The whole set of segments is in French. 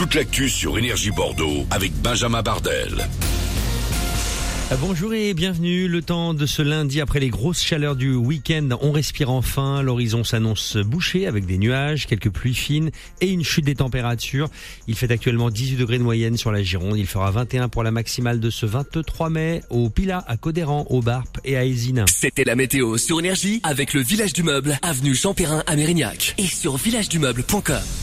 toute l'actu sur Énergie Bordeaux avec Benjamin Bardel. Euh, bonjour et bienvenue. Le temps de ce lundi après les grosses chaleurs du week-end, on respire enfin. L'horizon s'annonce bouché avec des nuages, quelques pluies fines et une chute des températures. Il fait actuellement 18 degrés de moyenne sur la Gironde. Il fera 21 pour la maximale de ce 23 mai au Pila, à Codéran, au Barp et àÉsine. C'était la météo sur Énergie avec le village du meuble, avenue Jean Perrin à Mérignac et sur villagedumeuble.com.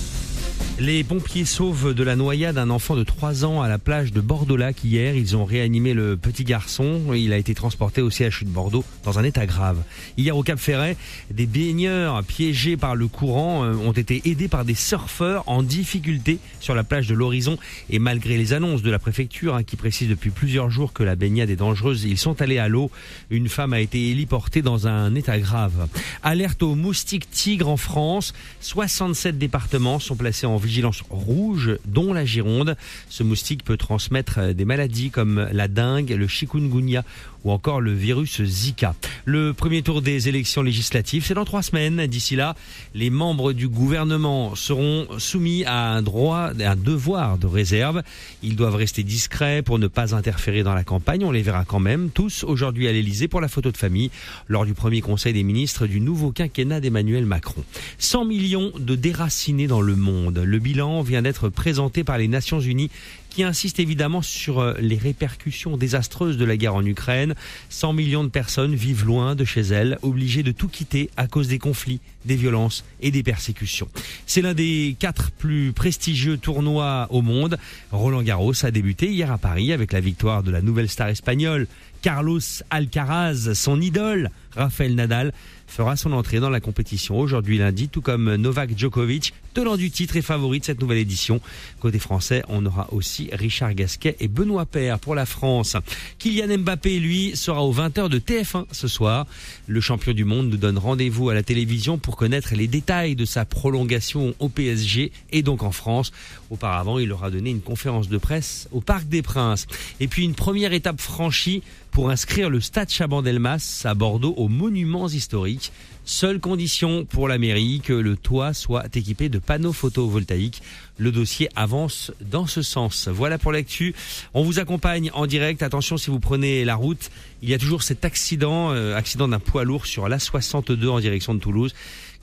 Les pompiers sauvent de la noyade d'un enfant de 3 ans à la plage de Bordeaux-Lac hier. Ils ont réanimé le petit garçon. Il a été transporté au CHU de Bordeaux dans un état grave. Hier au Cap Ferret, des baigneurs piégés par le courant euh, ont été aidés par des surfeurs en difficulté sur la plage de l'Horizon. Et malgré les annonces de la préfecture hein, qui précise depuis plusieurs jours que la baignade est dangereuse, ils sont allés à l'eau. Une femme a été héliportée dans un état grave. Alerte aux moustiques tigres en France. 67 départements sont placés en vigilance rouge, dont la Gironde. Ce moustique peut transmettre des maladies comme la dengue, le chikungunya ou encore le virus Zika. Le premier tour des élections législatives, c'est dans trois semaines. D'ici là, les membres du gouvernement seront soumis à un droit, un devoir de réserve. Ils doivent rester discrets pour ne pas interférer dans la campagne. On les verra quand même tous aujourd'hui à l'Elysée pour la photo de famille lors du premier conseil des ministres du nouveau quinquennat d'Emmanuel Macron. 100 millions de déracinés dans le monde. Bilan vient d'être présenté par les Nations Unies qui insiste évidemment sur euh, les répercussions désastreuses de la guerre en Ukraine. 100 millions de personnes vivent loin de chez elles, obligées de tout quitter à cause des conflits, des violences et des persécutions. C'est l'un des quatre plus prestigieux tournois au monde. Roland Garros a débuté hier à Paris avec la victoire de la nouvelle star espagnole Carlos Alcaraz, son idole, Rafael Nadal, fera son entrée dans la compétition aujourd'hui lundi, tout comme Novak Djokovic, tenant du titre et favori de cette nouvelle édition. Côté français, on aura aussi Richard Gasquet et Benoît Paire pour la France. Kylian Mbappé, lui, sera aux 20h de TF1 ce soir. Le champion du monde nous donne rendez-vous à la télévision pour connaître les détails de sa prolongation au PSG et donc en France. Auparavant, il aura donné une conférence de presse au Parc des Princes. Et puis une première étape franchie pour inscrire le stade Chabandelmas à Bordeaux aux monuments historiques. Seule condition pour la mairie que le toit soit équipé de panneaux photovoltaïques. Le dossier avance dans ce sens. Voilà pour l'actu. On vous accompagne en direct. Attention si vous prenez la route, il y a toujours cet accident, euh, accident d'un poids lourd sur la 62 en direction de Toulouse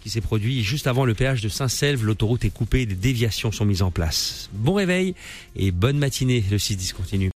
qui s'est produit juste avant le péage de Saint-Selve. L'autoroute est coupée, des déviations sont mises en place. Bon réveil et bonne matinée. Le 6 continue.